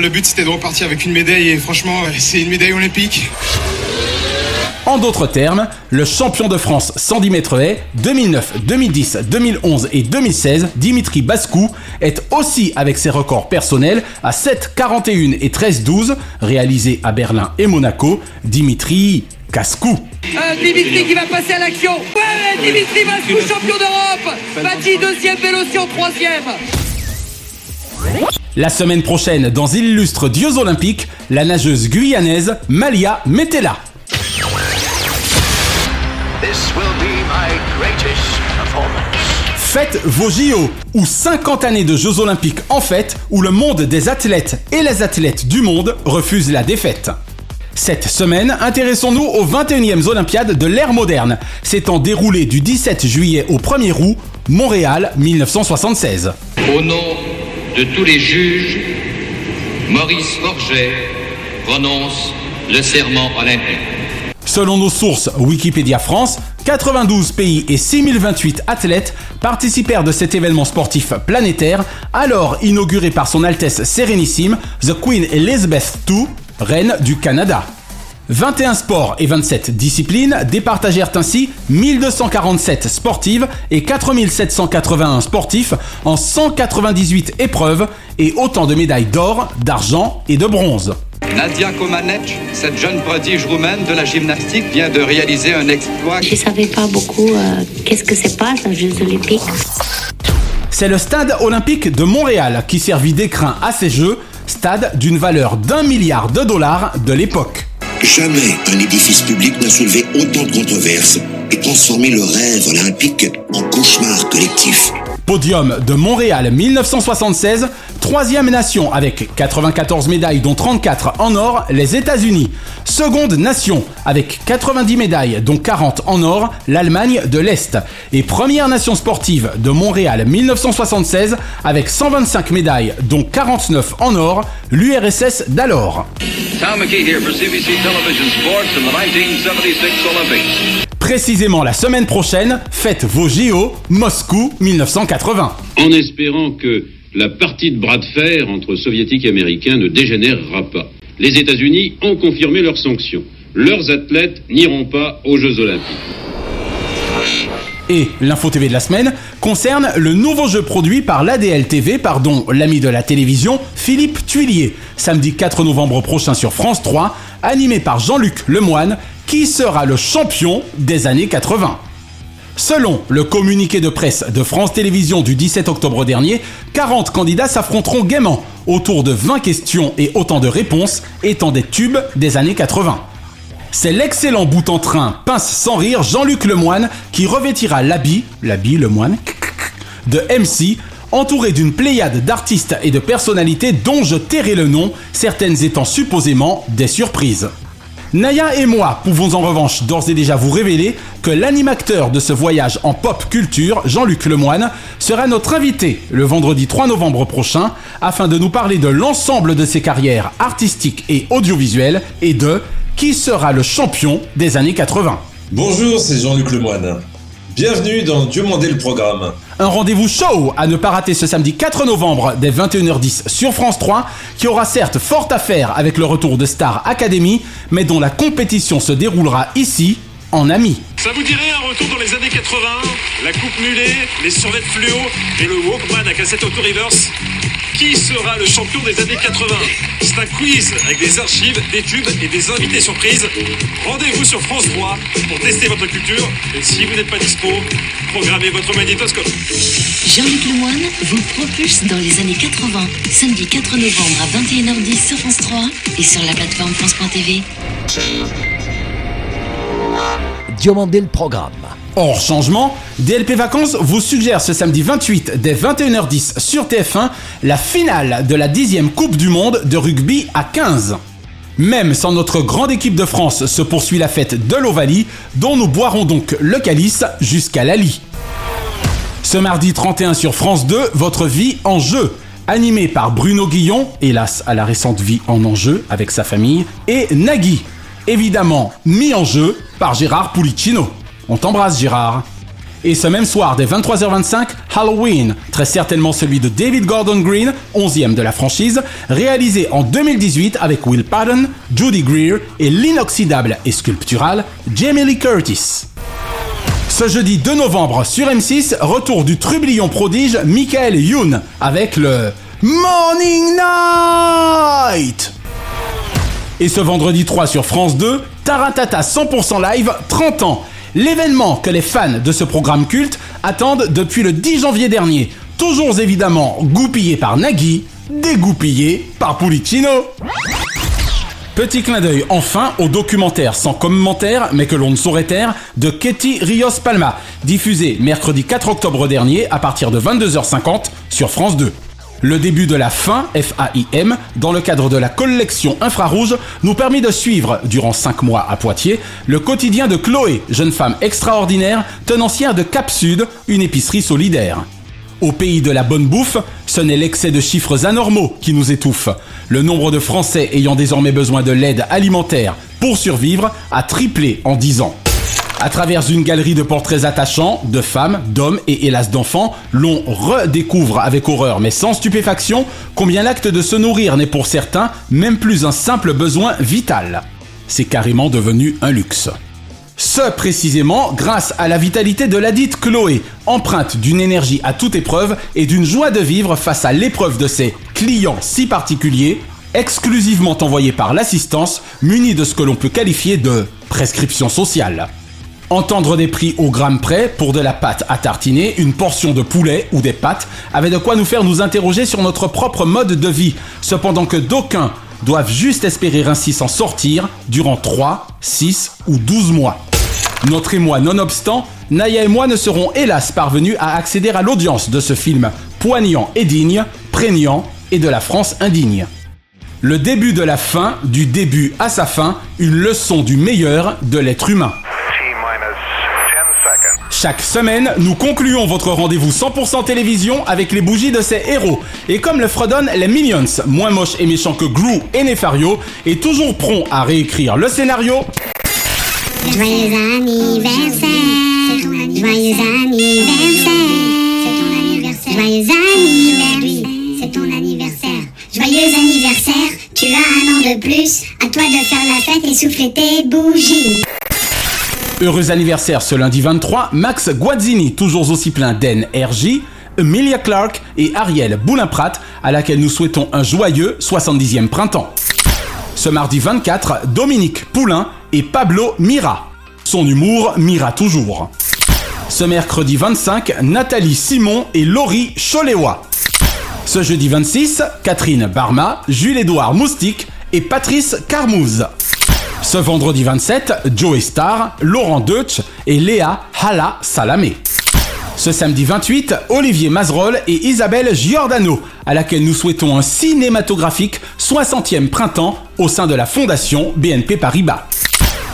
le but c'était de repartir avec une médaille et franchement c'est une médaille olympique. En d'autres termes, le champion de France 110 mètres haies 2009, 2010, 2011 et 2016, Dimitri Bascou, est aussi avec ses records personnels à 7, 41 et 13, 12, réalisés à Berlin et Monaco, Dimitri Cascou. Euh, Dimitri qui va passer à l'action. Ouais, Dimitri Bascou, champion d'Europe. Bati deuxième, Vélocion troisième. La semaine prochaine, dans Illustre Dieux Olympiques, la nageuse guyanaise Malia Metella. Faites vos JO, ou 50 années de Jeux Olympiques en fête, où le monde des athlètes et les athlètes du monde refusent la défaite. Cette semaine, intéressons-nous aux 21e Olympiades de l'ère moderne, s'étant déroulées du 17 juillet au 1er août, Montréal 1976. Au nom de tous les juges, Maurice Forget prononce le serment olympique. Selon nos sources Wikipédia France, 92 pays et 6028 athlètes participèrent de cet événement sportif planétaire, alors inauguré par son Altesse Sérénissime, The Queen Elizabeth II, reine du Canada. 21 sports et 27 disciplines départagèrent ainsi 1247 sportives et 4781 sportifs en 198 épreuves et autant de médailles d'or, d'argent et de bronze. Nadia Komanec, cette jeune prodige roumaine de la gymnastique, vient de réaliser un exploit. Je savais pas beaucoup euh, qu'est-ce que c'est pas les Jeux Olympiques. C'est le stade olympique de Montréal qui servit d'écrin à ces Jeux, stade d'une valeur d'un milliard de dollars de l'époque. Jamais un édifice public n'a soulevé autant de controverses et transformé le rêve olympique en cauchemar collectif. Podium de Montréal 1976, troisième nation avec 94 médailles dont 34 en or, les États-Unis. Seconde nation avec 90 médailles dont 40 en or, l'Allemagne de l'Est. Et première nation sportive de Montréal 1976 avec 125 médailles dont 49 en or, l'URSS d'alors. Précisément la semaine prochaine, faites vos JO Moscou 1980. En espérant que la partie de bras de fer entre soviétiques et américains ne dégénérera pas. Les États-Unis ont confirmé leurs sanctions. Leurs athlètes n'iront pas aux Jeux Olympiques. Et l'info TV de la semaine concerne le nouveau jeu produit par l'ADL TV, pardon, l'ami de la télévision, Philippe Tuillier, samedi 4 novembre prochain sur France 3, animé par Jean-Luc Lemoine, qui sera le champion des années 80. Selon le communiqué de presse de France Télévisions du 17 octobre dernier, 40 candidats s'affronteront gaiement autour de 20 questions et autant de réponses étant des tubes des années 80. C'est l'excellent bout en train pince sans rire Jean-Luc Lemoine qui revêtira l'habit, l'habit Lemoine, de MC, entouré d'une pléiade d'artistes et de personnalités dont je tairai le nom, certaines étant supposément des surprises. Naya et moi pouvons en revanche d'ores et déjà vous révéler que l'animateur de ce voyage en pop culture, Jean-Luc Lemoine, sera notre invité le vendredi 3 novembre prochain afin de nous parler de l'ensemble de ses carrières artistiques et audiovisuelles et de qui sera le champion des années 80. Bonjour, c'est Jean-Luc Lemoine. Bienvenue dans Dieu mandé le programme. Un rendez-vous show à ne pas rater ce samedi 4 novembre dès 21h10 sur France 3, qui aura certes fort à faire avec le retour de Star Academy, mais dont la compétition se déroulera ici, en ami. Ça vous dirait un retour dans les années 80 La coupe mulet, les survêtements fluo et le Walkman à cassette auto-reverse qui sera le champion des années 80 C'est un quiz avec des archives, des tubes et des invités surprises. Rendez-vous sur France 3 pour tester votre culture. Et si vous n'êtes pas dispo, programmez votre magnétoscope. Jean-Luc Lemoyne vous propulse dans les années 80, samedi 4 novembre à 21h10 sur France 3 et sur la plateforme France.tv. Diomandé le programme. Hors changement, DLP Vacances vous suggère ce samedi 28 dès 21h10 sur TF1 la finale de la 10e Coupe du Monde de rugby à 15. Même sans notre grande équipe de France se poursuit la fête de l'Ovalie dont nous boirons donc le calice jusqu'à Lali. Ce mardi 31 sur France 2, votre vie en jeu. Animé par Bruno Guillon, hélas à la récente vie en enjeu avec sa famille, et Nagui, évidemment mis en jeu par Gérard Pulicino. On t'embrasse Gérard. Et ce même soir, dès 23h25, Halloween, très certainement celui de David Gordon Green, 11e de la franchise, réalisé en 2018 avec Will Patton, Judy Greer et l'inoxydable et sculptural Jamie Lee Curtis. Ce jeudi 2 novembre sur M6, retour du trublion prodige Michael Youn avec le Morning Night Et ce vendredi 3 sur France 2, Taratata 100% live 30 ans L'événement que les fans de ce programme culte attendent depuis le 10 janvier dernier. Toujours évidemment goupillé par Nagui, dégoupillé par Pulicino. Petit clin d'œil enfin au documentaire sans commentaire mais que l'on ne saurait taire de Katie Rios Palma, diffusé mercredi 4 octobre dernier à partir de 22h50 sur France 2. Le début de la fin, FAIM, dans le cadre de la collection infrarouge, nous permet de suivre, durant 5 mois à Poitiers, le quotidien de Chloé, jeune femme extraordinaire, tenancière de Cap Sud, une épicerie solidaire. Au pays de la bonne bouffe, ce n'est l'excès de chiffres anormaux qui nous étouffe. Le nombre de Français ayant désormais besoin de l'aide alimentaire pour survivre a triplé en 10 ans. À travers une galerie de portraits attachants, de femmes, d'hommes et hélas d'enfants, l'on redécouvre avec horreur mais sans stupéfaction combien l'acte de se nourrir n'est pour certains même plus un simple besoin vital. C'est carrément devenu un luxe. Ce précisément grâce à la vitalité de la dite Chloé, empreinte d'une énergie à toute épreuve et d'une joie de vivre face à l'épreuve de ses clients si particuliers, exclusivement envoyés par l'assistance, munis de ce que l'on peut qualifier de prescription sociale. Entendre des prix au gramme près pour de la pâte à tartiner, une portion de poulet ou des pâtes avait de quoi nous faire nous interroger sur notre propre mode de vie, cependant que d'aucuns doivent juste espérer ainsi s'en sortir durant 3, 6 ou 12 mois. Notre émoi nonobstant, Naya et moi ne serons hélas parvenus à accéder à l'audience de ce film poignant et digne, prégnant et de la France indigne. Le début de la fin, du début à sa fin, une leçon du meilleur de l'être humain. Chaque semaine, nous concluons votre rendez-vous 100% télévision avec les bougies de ces héros. Et comme le fredonnent les Minions, moins moches et méchants que Gru et Nefario, et toujours prompt à réécrire le scénario. Joyeux anniversaire, joyeux anniversaire, joyeux anniversaire, c'est ton anniversaire, joyeux anniversaire, tu as un an de plus, à toi de faire la fête et souffler tes bougies. Heureux anniversaire ce lundi 23, Max Guazzini, toujours aussi plein d'NRJ, Emilia Clark et Ariel Boulin-Prat, à laquelle nous souhaitons un joyeux 70e printemps. Ce mardi 24, Dominique Poulain et Pablo Mira. Son humour mira toujours. Ce mercredi 25, Nathalie Simon et Laurie Choléwa. Ce jeudi 26, Catherine Barma, Jules-Édouard Moustique et Patrice Carmouze. Ce vendredi 27, Joey Star, Laurent Deutsch et Léa Hala Salamé. Ce samedi 28, Olivier Mazerol et Isabelle Giordano, à laquelle nous souhaitons un cinématographique 60e printemps au sein de la Fondation BNP Paribas.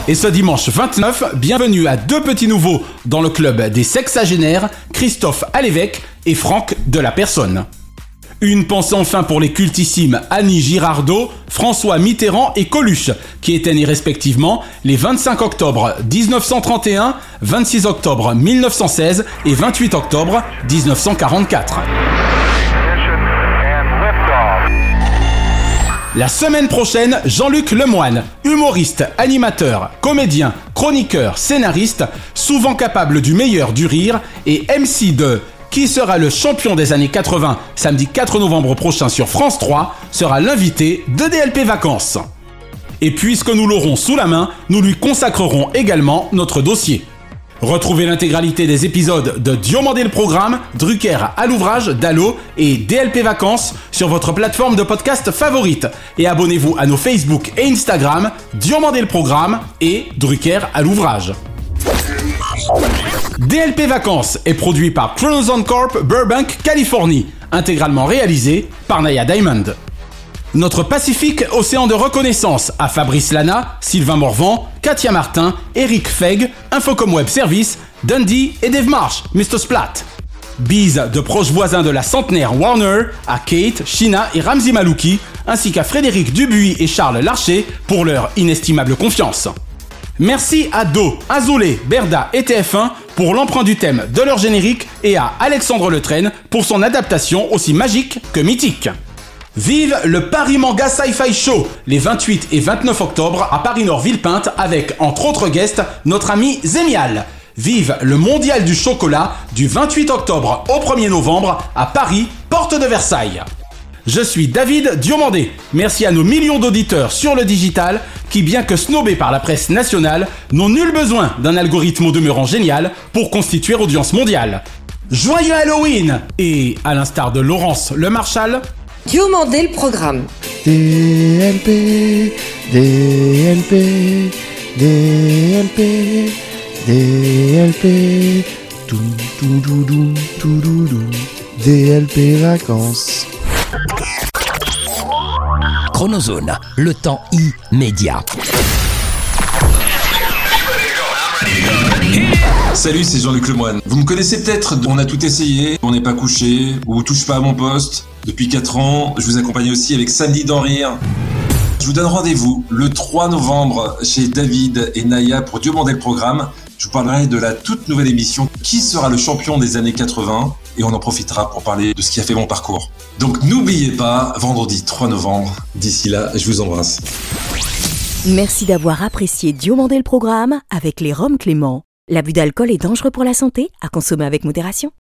Et ce dimanche 29, bienvenue à deux petits nouveaux dans le club des sexagénaires, Christophe Alévèque et Franck de la Personne. Une pensée enfin pour les cultissimes Annie Girardot, François Mitterrand et Coluche, qui étaient nés respectivement les 25 octobre 1931, 26 octobre 1916 et 28 octobre 1944. La semaine prochaine, Jean-Luc Lemoine, humoriste, animateur, comédien, chroniqueur, scénariste, souvent capable du meilleur du rire et MC de qui sera le champion des années 80 samedi 4 novembre prochain sur France 3 sera l'invité de DLP Vacances. Et puisque nous l'aurons sous la main, nous lui consacrerons également notre dossier. Retrouvez l'intégralité des épisodes de Diomandé le Programme, Drucker à l'ouvrage, Dallo et DLP Vacances sur votre plateforme de podcast favorite. Et abonnez-vous à nos Facebook et Instagram, Diomandé le Programme et Drucker à l'ouvrage. DLP Vacances est produit par Chronoson Corp Burbank, Californie, intégralement réalisé par Naya Diamond. Notre Pacifique Océan de reconnaissance à Fabrice Lana, Sylvain Morvan, Katia Martin, Eric Feg, Infocom Web Service, Dundee et Dave Marsh, Mr. Splat. Bise de proches voisins de la centenaire Warner à Kate, Shina et Ramzi Malouki, ainsi qu'à Frédéric Dubuis et Charles Larcher pour leur inestimable confiance. Merci à Do, Azoulay, Berda et TF1 pour l'emprunt du thème de leur générique et à Alexandre Letraine pour son adaptation aussi magique que mythique. Vive le Paris Manga Sci-Fi Show les 28 et 29 octobre à Paris-Nord Villepinte avec entre autres guests notre ami Zémial. Vive le Mondial du chocolat du 28 octobre au 1er novembre à Paris, porte de Versailles. Je suis David Diomandé. Merci à nos millions d'auditeurs sur le digital qui, bien que snobés par la presse nationale, n'ont nul besoin d'un algorithme au demeurant génial pour constituer audience mondiale. Joyeux Halloween Et, à l'instar de Laurence Le Marchal, Diomandé le programme. DLP, DLP, DLP, DLP, tout, tout, tout, tout, tout, tout, tout, DLP vacances. Chronozone, le temps immédiat. Salut, c'est Jean-Luc Lemoine. Vous me connaissez peut-être, on a tout essayé, on n'est pas couché, ou touche pas à mon poste. Depuis 4 ans, je vous accompagne aussi avec Samedi d'en rire. Je vous donne rendez-vous le 3 novembre chez David et Naya pour Dieu le programme. Je vous parlerai de la toute nouvelle émission Qui sera le champion des années 80 et on en profitera pour parler de ce qui a fait mon parcours. Donc n'oubliez pas, vendredi 3 novembre. D'ici là, je vous embrasse. Merci d'avoir apprécié Diomandé le programme avec les Roms Clément. L'abus d'alcool est dangereux pour la santé, à consommer avec modération.